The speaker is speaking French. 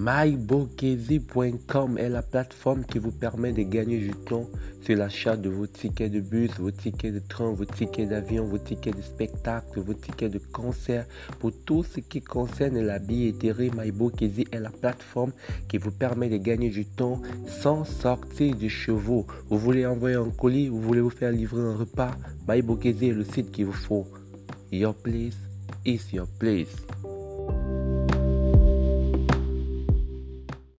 mybokezi.com est la plateforme qui vous permet de gagner du temps sur l'achat de vos tickets de bus, vos tickets de train, vos tickets d'avion, vos tickets de spectacle, vos tickets de concert. Pour tout ce qui concerne la billetterie, MyBokezi est la plateforme qui vous permet de gagner du temps sans sortir du chevaux. Vous voulez envoyer un colis, vous voulez vous faire livrer un repas, MyBokezi est le site qu'il vous faut. Your place is your place.